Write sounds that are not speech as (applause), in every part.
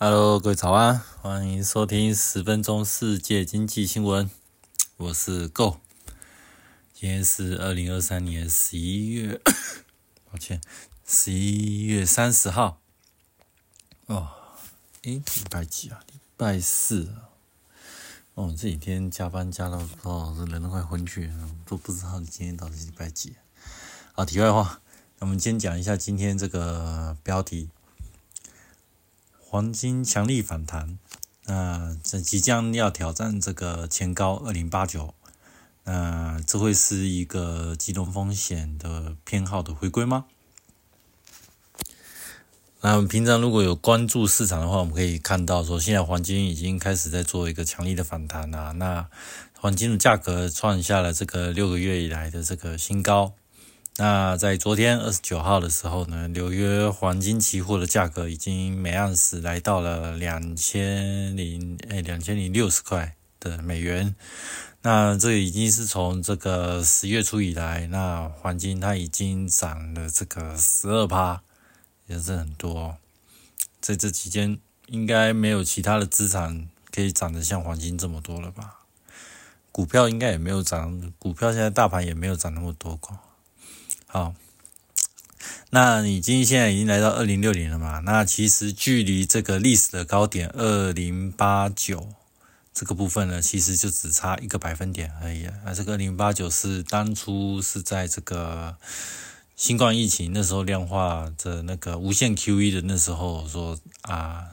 Hello，各位早安，欢迎收听十分钟世界经济新闻，我是 Go。今天是二零二三年十一月，抱歉，十一月三十号。哦，诶，礼拜几啊？礼拜四啊。哦，这几天加班加到哦，这人都快昏去了，都不知道今天到底是礼拜几。好，题外话，那我们先讲一下今天这个标题。黄金强力反弹，那这即将要挑战这个前高二零八九，那这会是一个集中风险的偏好的回归吗？那我们平常如果有关注市场的话，我们可以看到说，现在黄金已经开始在做一个强力的反弹啦。那黄金的价格创下了这个六个月以来的这个新高。那在昨天二十九号的时候呢，纽约黄金期货的价格已经每盎司来到了两千零诶两千零六十块的美元。那这已经是从这个十月初以来，那黄金它已经涨了这个十二趴，也是很多。在这期间，应该没有其他的资产可以涨得像黄金这么多了吧？股票应该也没有涨，股票现在大盘也没有涨那么多过。好，那已经现在已经来到二零六零了嘛？那其实距离这个历史的高点二零八九这个部分呢，其实就只差一个百分点而已。啊，这个二零八九是当初是在这个新冠疫情那时候量化的那个无限 QE 的那时候说啊，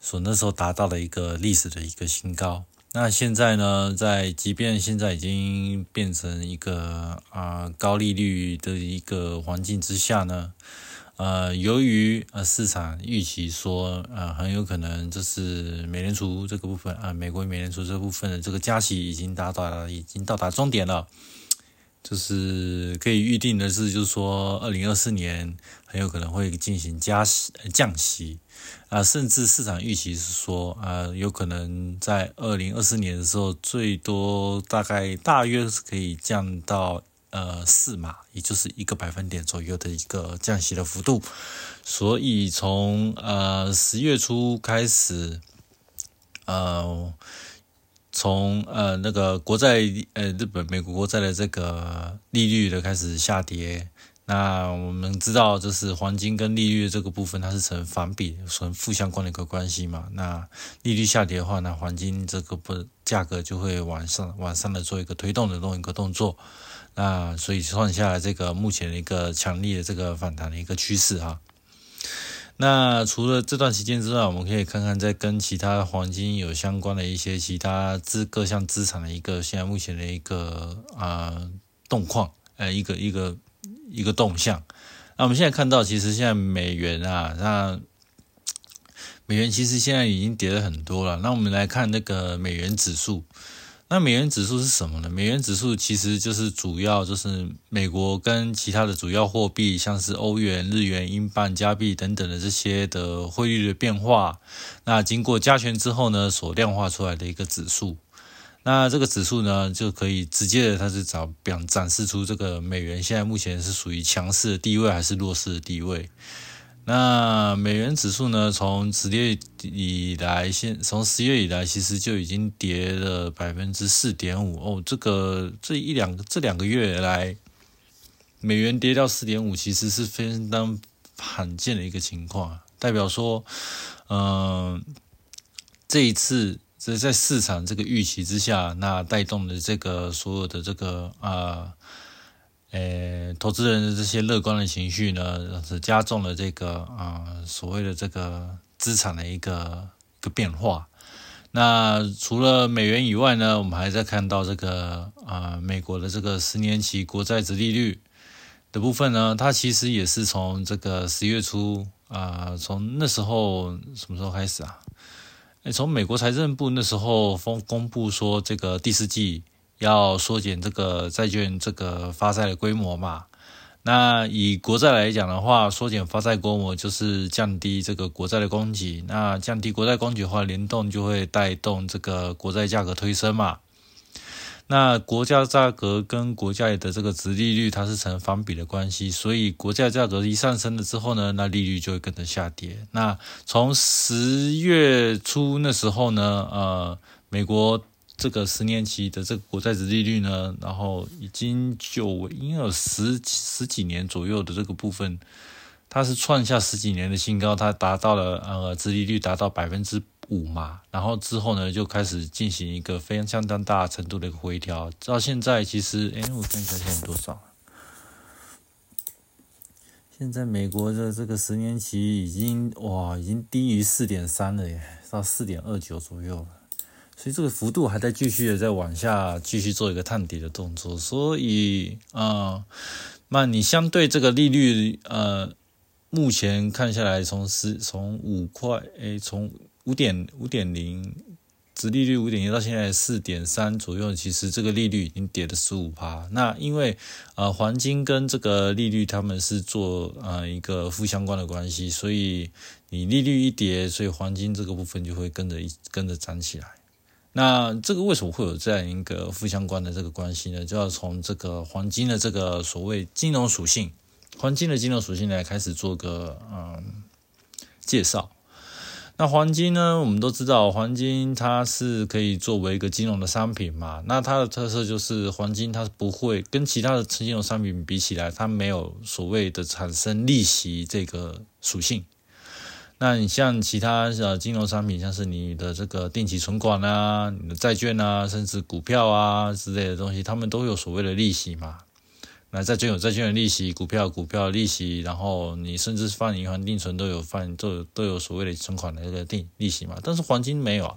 所那时候达到了一个历史的一个新高。那现在呢，在即便现在已经变成一个啊、高利率的一个环境之下呢，呃，由于呃市场预期说呃很有可能就是美联储这个部分啊、美国美联储这部分的这个加息已经达到，已经到达终点了，就是可以预定的是，就是说二零二四年很有可能会进行加息、降息。啊，甚至市场预期是说，啊，有可能在二零二四年的时候，最多大概大约是可以降到呃四码，也就是一个百分点左右的一个降息的幅度。所以从呃十月初开始，呃，从呃那个国债呃日本美国国债的这个利率的开始下跌。那我们知道，就是黄金跟利率这个部分，它是成反比、成负相关的一个关系嘛。那利率下跌的话，那黄金这个不价格就会往上、往上的做一个推动的这种一个动作。那所以算下来，这个目前的一个强力的这个反弹的一个趋势哈。那除了这段时间之外，我们可以看看在跟其他黄金有相关的一些其他资各项资产的一个现在目前的一个啊、动况，呃一个一个。一个动向，那我们现在看到，其实现在美元啊，那美元其实现在已经跌了很多了。那我们来看那个美元指数，那美元指数是什么呢？美元指数其实就是主要就是美国跟其他的主要货币，像是欧元、日元、英镑、加币等等的这些的汇率的变化，那经过加权之后呢，所量化出来的一个指数。那这个指数呢，就可以直接的，它是找表展示出这个美元现在目前是属于强势的地位还是弱势的地位。那美元指数呢，从十月以来，现从十月以来，其实就已经跌了百分之四点五哦。这个这一两这两个月来，美元跌到四点五，其实是非常罕见的一个情况，代表说，嗯、这一次。这在市场这个预期之下，那带动的这个所有的这个啊，呃，投资人的这些乐观的情绪呢，是加重了这个啊所谓的这个资产的一个一个变化。那除了美元以外呢，我们还在看到这个啊美国的这个十年期国债殖利率的部分呢，它其实也是从这个十月初啊，从那时候什么时候开始啊？哎，从美国财政部那时候公公布说，这个第四季要缩减这个债券这个发债的规模嘛。那以国债来讲的话，缩减发债规模就是降低这个国债的供给。那降低国债供给的话，联动就会带动这个国债价格推升嘛。那国家价格跟国家的这个值利率，它是成反比的关系，所以国债价格一上升了之后呢，那利率就会跟着下跌。那从十月初那时候呢，呃，美国。这个十年期的这个国债值利率呢，然后已经就应该有十十几年左右的这个部分，它是创下十几年的新高，它达到了呃，值利率达到百分之五嘛，然后之后呢就开始进行一个非常相当大程度的一个回调，到现在其实，哎，我看一下现在多少？现在美国的这个十年期已经哇，已经低于四点三了耶，到四点二九左右了。所以这个幅度还在继续的在往下继续做一个探底的动作，所以啊，那你相对这个利率呃，目前看下来从十从五块诶，从五点五点零，值利率五点零到现在四点三左右，其实这个利率已经跌了十五趴。那因为呃黄金跟这个利率他们是做呃一个负相关的关系，所以你利率一跌，所以黄金这个部分就会跟着一跟着涨起来。那这个为什么会有这样一个负相关的这个关系呢？就要从这个黄金的这个所谓金融属性，黄金的金融属性来开始做个嗯介绍。那黄金呢，我们都知道，黄金它是可以作为一个金融的商品嘛。那它的特色就是黄金它不会跟其他的金融商品比起来，它没有所谓的产生利息这个属性。那你像其他呃金融商品，像是你的这个定期存款啊、你的债券啊，甚至股票啊之类的东西，他们都有所谓的利息嘛。那债券有债券的利息，股票股票利息，然后你甚至放银行定存都有放都有都有所谓的存款的那个定利息嘛。但是黄金没有啊，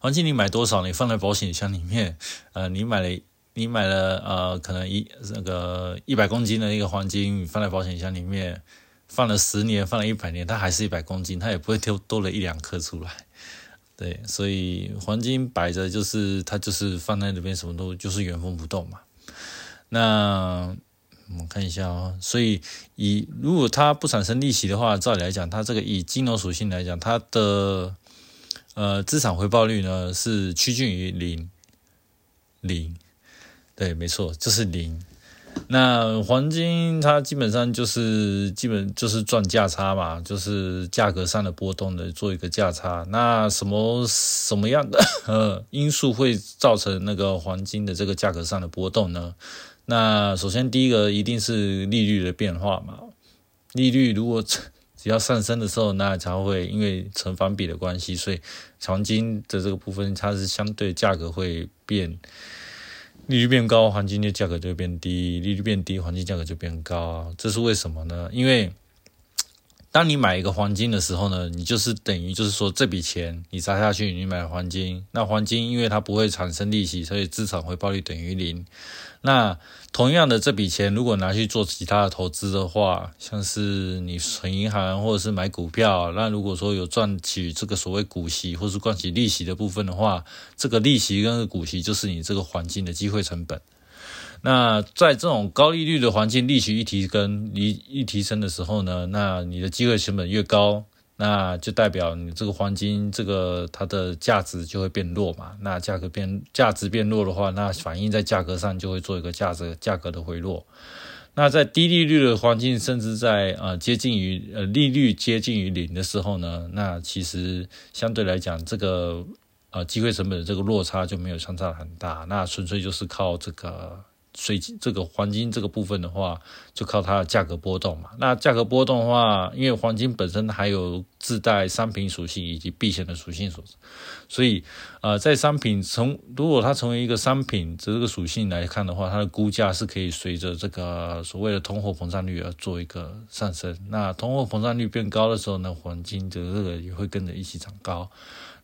黄金你买多少，你放在保险箱里面，(laughs) 呃，你买了你买了呃可能一那个一百公斤的一个黄金，放在保险箱里面。放了十年，放了一百年，它还是一百公斤，它也不会丢多了一两克出来。对，所以黄金摆着就是它就是放在那边，什么都就是原封不动嘛。那我们看一下哦，所以以如果它不产生利息的话，照理来讲，它这个以金融属性来讲，它的呃资产回报率呢是趋近于零零。对，没错，就是零。那黄金它基本上就是基本就是赚价差嘛，就是价格上的波动的做一个价差。那什么什么样的呃因素会造成那个黄金的这个价格上的波动呢？那首先第一个一定是利率的变化嘛。利率如果 (laughs) 只要上升的时候，那才会因为成反比的关系，所以黄金的这个部分它是相对价格会变。利率变高，黄金的价格就变低；利率变低，黄金价格就变高。这是为什么呢？因为当你买一个黄金的时候呢，你就是等于就是说这笔钱你砸下去，你买黄金，那黄金因为它不会产生利息，所以资产回报率等于零。那同样的这笔钱，如果拿去做其他的投资的话，像是你存银行或者是买股票，那如果说有赚取这个所谓股息或是赚取利息的部分的话，这个利息跟股息就是你这个黄金的机会成本。那在这种高利率的环境，利息一提跟一一提升的时候呢，那你的机会成本越高。那就代表你这个黄金，这个它的价值就会变弱嘛。那价格变价值变弱的话，那反映在价格上就会做一个价值价格的回落。那在低利率的环境，甚至在呃接近于呃利率接近于零的时候呢，那其实相对来讲，这个呃机会成本的这个落差就没有相差很大。那纯粹就是靠这个。水这个黄金这个部分的话，就靠它的价格波动嘛。那价格波动的话，因为黄金本身还有自带商品属性以及避险的属性所，所以呃，在商品从如果它成为一个商品这个属性来看的话，它的估价是可以随着这个所谓的通货膨胀率而做一个上升。那通货膨胀率变高的时候呢，黄金的这个也会跟着一起涨高。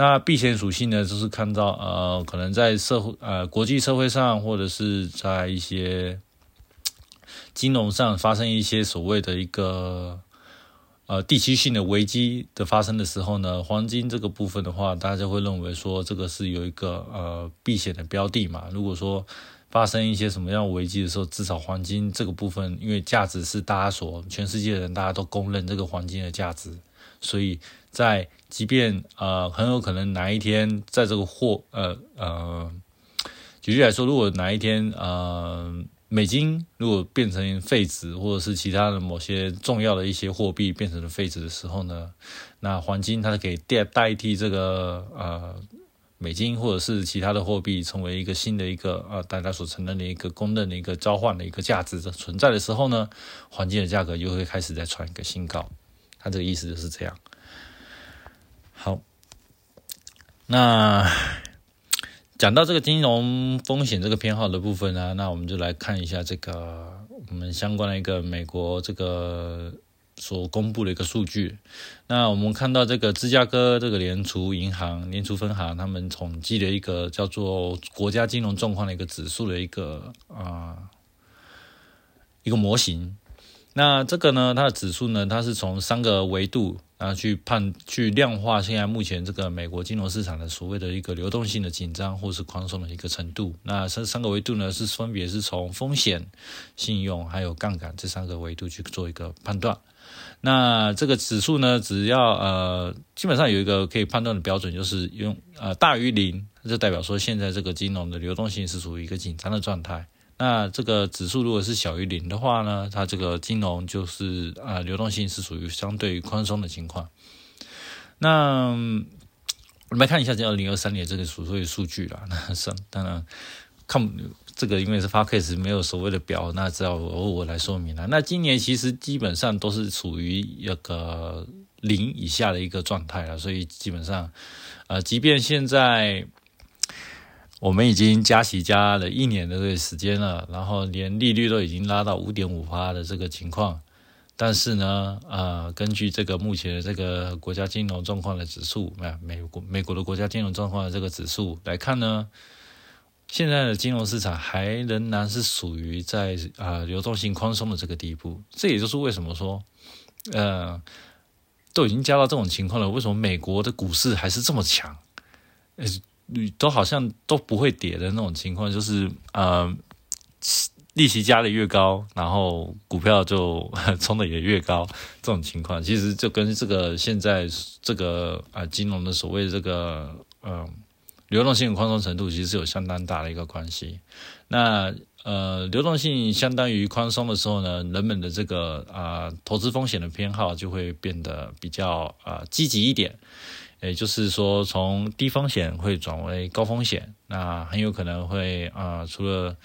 那避险属性呢，就是看到呃，可能在社会呃国际社会上，或者是在一些金融上发生一些所谓的一个呃地区性的危机的发生的时候呢，黄金这个部分的话，大家会认为说这个是有一个呃避险的标的嘛。如果说发生一些什么样危机的时候，至少黄金这个部分，因为价值是大家所全世界的人大家都公认这个黄金的价值，所以在即便呃很有可能哪一天在这个货呃呃，举例来说，如果哪一天呃美金如果变成废纸，或者是其他的某些重要的一些货币变成了废纸的时候呢，那黄金它可以代代替这个呃。美金或者是其他的货币成为一个新的一个呃大家所承认的一个公认的一个交换的一个价值的存在的时候呢，黄金的价格又会开始再创一个新高。这个意思就是这样。好，那讲到这个金融风险这个偏好的部分呢，那我们就来看一下这个我们相关的一个美国这个。所公布的一个数据，那我们看到这个芝加哥这个联储银行联储分行，他们统计的一个叫做国家金融状况的一个指数的一个啊一个模型。那这个呢，它的指数呢，它是从三个维度啊去判去量化现在目前这个美国金融市场的所谓的一个流动性的紧张或是宽松的一个程度。那这三个维度呢，是分别是从风险、信用还有杠杆这三个维度去做一个判断。那这个指数呢，只要呃，基本上有一个可以判断的标准，就是用呃大于零，就代表说现在这个金融的流动性是处于一个紧张的状态。那这个指数如果是小于零的话呢，它这个金融就是啊流动性是属于相对于宽松的情况。那我们来看一下这二零二三年这个所谓数据啦。那是当然看。这个因为是发 case 没有所谓的表，那只要由我来说明了。那今年其实基本上都是处于一个零以下的一个状态了，所以基本上，呃，即便现在我们已经加息加了一年的这个时间了，然后连利率都已经拉到五点五趴的这个情况，但是呢，呃，根据这个目前的这个国家金融状况的指数，美美国美国的国家金融状况的这个指数来看呢。现在的金融市场还仍然是属于在啊流动性宽松的这个地步，这也就是为什么说，呃，都已经加到这种情况了，为什么美国的股市还是这么强？呃，都好像都不会跌的那种情况，就是呃，利息加的越高，然后股票就 (laughs) 冲的也越高，这种情况其实就跟这个现在这个啊金融的所谓这个嗯。流动性宽松程度其实是有相当大的一个关系。那呃，流动性相当于宽松的时候呢，人们的这个啊投资风险的偏好就会变得比较啊积极一点。也就是说，从低风险会转为高风险，那很有可能会啊，除了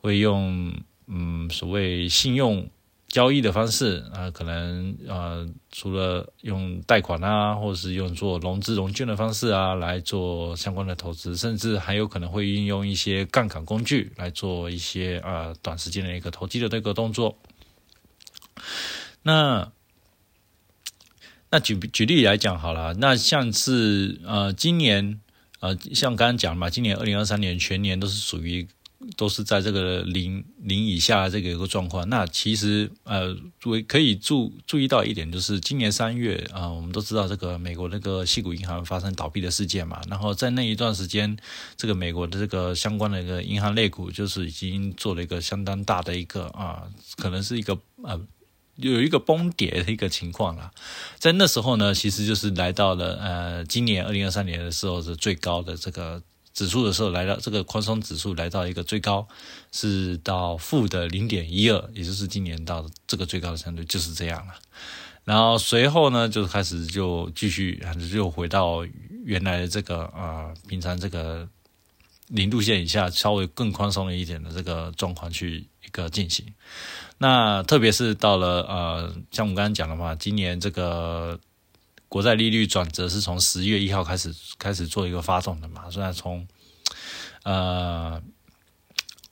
会用嗯所谓信用。交易的方式啊，可能呃，除了用贷款啊，或者是用做融资融券的方式啊，来做相关的投资，甚至还有可能会运用一些杠杆工具来做一些啊短时间的一个投机的这个动作。那那举举例来讲好了，那像是呃今年呃像刚刚讲嘛，今年二零二三年全年都是属于。都是在这个零零以下这个一个状况。那其实呃，为可以注注意到一点，就是今年三月啊，我们都知道这个美国那个西谷银行发生倒闭的事件嘛。然后在那一段时间，这个美国的这个相关的一个银行类股，就是已经做了一个相当大的一个啊，可能是一个呃有一个崩跌的一个情况了。在那时候呢，其实就是来到了呃今年二零二三年的时候是最高的这个。指数的时候来到这个宽松指数来到一个最高是到负的零点一二，也就是今年到这个最高的程度就是这样了。然后随后呢，就开始就继续就回到原来的这个啊平常这个零度线以下稍微更宽松了一点的这个状况去一个进行。那特别是到了呃像我们刚刚讲的嘛，今年这个。国债利率转折是从十月一号开始开始做一个发动的嘛？虽然从呃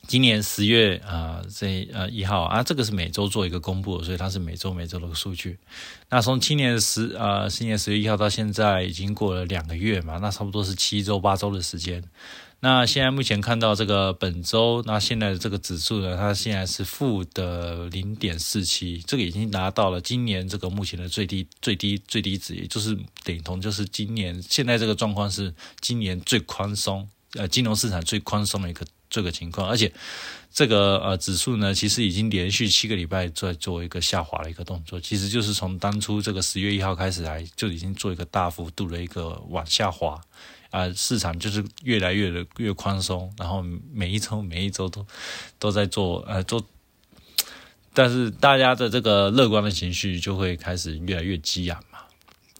今年十月啊这呃一号啊，这个是每周做一个公布，所以它是每周每周的数据。那从今年十啊今年十月一号到现在已经过了两个月嘛，那差不多是七周八周的时间。那现在目前看到这个本周，那现在的这个指数呢，它现在是负的零点四七，这个已经达到了今年这个目前的最低最低最低值，也就是等同就是今年现在这个状况是今年最宽松，呃，金融市场最宽松的一个这个情况，而且这个呃指数呢，其实已经连续七个礼拜在做一个下滑的一个动作，其实就是从当初这个十月一号开始来就已经做一个大幅度的一个往下滑。啊，市场就是越来越的越宽松，然后每一周每一周都都在做呃做，但是大家的这个乐观的情绪就会开始越来越激昂嘛。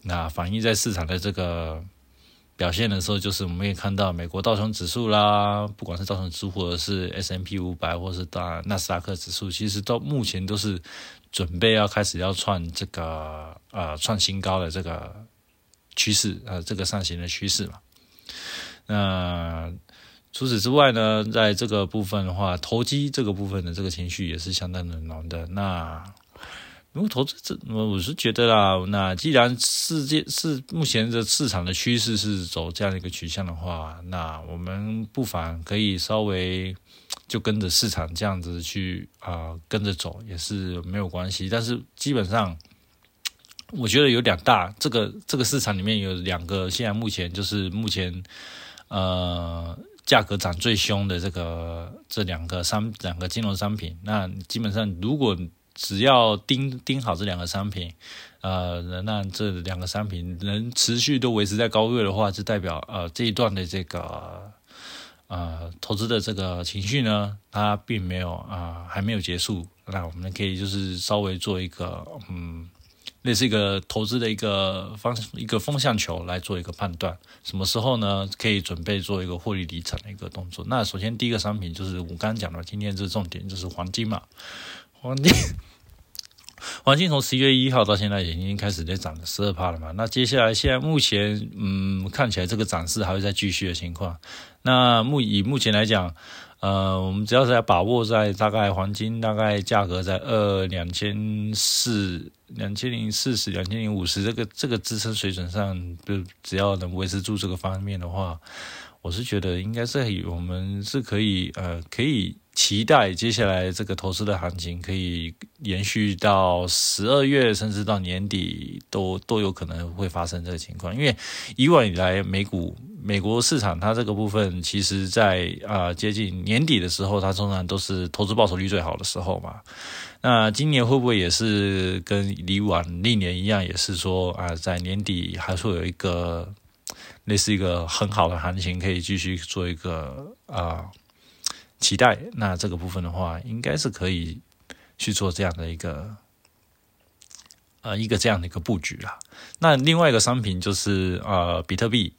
那反映在市场的这个表现的时候，就是我们可以看到美国道琼指数啦，不管是道琼指数或者是 S M P 五百，或是大纳斯达克指数，其实到目前都是准备要开始要创这个呃创新高的这个趋势呃这个上行的趋势嘛。那除此之外呢，在这个部分的话，投机这个部分的这个情绪也是相当的浓的。那如果投资这，我是觉得啦，那既然世界是目前的市场的趋势是走这样一个取向的话，那我们不妨可以稍微就跟着市场这样子去啊跟着走也是没有关系。但是基本上，我觉得有两大这个这个市场里面有两个，现在目前就是目前。呃，价格涨最凶的这个这两个商两个金融商品，那基本上如果只要盯盯好这两个商品，呃，那这两个商品能持续都维持在高位的话，就代表呃这一段的这个呃投资的这个情绪呢，它并没有啊还没有结束，那我们可以就是稍微做一个嗯。类似一个投资的一个方一个风向球来做一个判断，什么时候呢？可以准备做一个获利离场的一个动作。那首先第一个商品就是我刚讲的，今天这重点就是黄金嘛，黄金，(laughs) 黄金从十一月一号到现在已经开始在涨了十二趴了嘛。那接下来现在目前嗯看起来这个涨势还会再继续的情况。那目以目前来讲。呃，我们只要在把握在大概黄金大概价格在二两千四、两千零四十、两千零五十这个这个支撑水准上，就只要能维持住这个方面的话，我是觉得应该是我们是可以呃可以。期待接下来这个投资的行情可以延续到十二月，甚至到年底都都有可能会发生这个情况。因为以往以来，美股美国市场它这个部分，其实在啊接近年底的时候，它通常都是投资报酬率最好的时候嘛。那今年会不会也是跟以往历年一样，也是说啊，在年底还会有一个类似一个很好的行情，可以继续做一个啊？期待，那这个部分的话，应该是可以去做这样的一个，呃，一个这样的一个布局啦。那另外一个商品就是呃，比特币。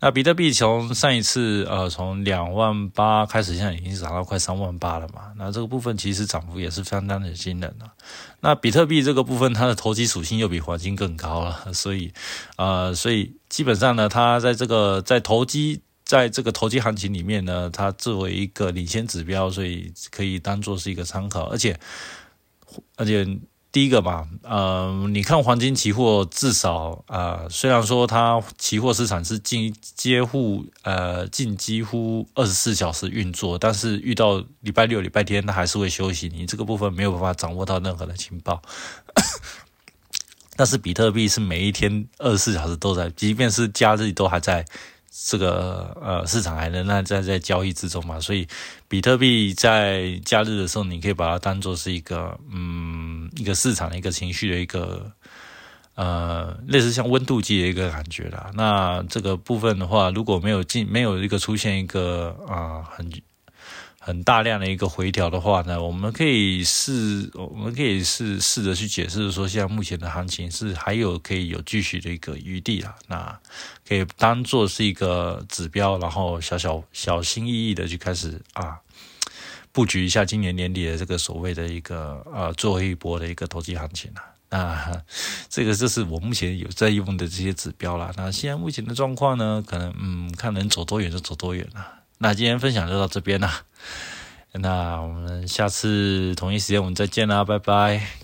那比特币从上一次呃，从两万八开始，现在已经涨到快三万八了嘛。那这个部分其实涨幅也是相当的惊人了。那比特币这个部分，它的投机属性又比黄金更高了，所以呃，所以基本上呢，它在这个在投机。在这个投机行情里面呢，它作为一个领先指标，所以可以当做是一个参考。而且，而且第一个嘛，呃，你看黄金期货，至少啊，虽然说它期货市场是近接乎呃近几乎二十四小时运作，但是遇到礼拜六、礼拜天，它还是会休息。你这个部分没有办法掌握到任何的情报。(coughs) 但是比特币是每一天二十四小时都在，即便是假日都还在。这个呃市场还仍然在在交易之中嘛，所以比特币在假日的时候，你可以把它当做是一个嗯一个市场的一个情绪的一个呃类似像温度计的一个感觉啦。那这个部分的话，如果没有进没有一个出现一个啊很。很大量的一个回调的话呢，我们可以试，我们可以试试着去解释说，现在目前的行情是还有可以有继续的一个余地啊，那可以当做是一个指标，然后小小小心翼翼的去开始啊布局一下今年年底的这个所谓的一个呃最后一波的一个投机行情啊。那 (laughs) 这个就是我目前有在用的这些指标啦。那现在目前的状况呢，可能嗯看能走多远就走多远了。那今天分享就到这边啦，那我们下次同一时间我们再见啦，拜拜。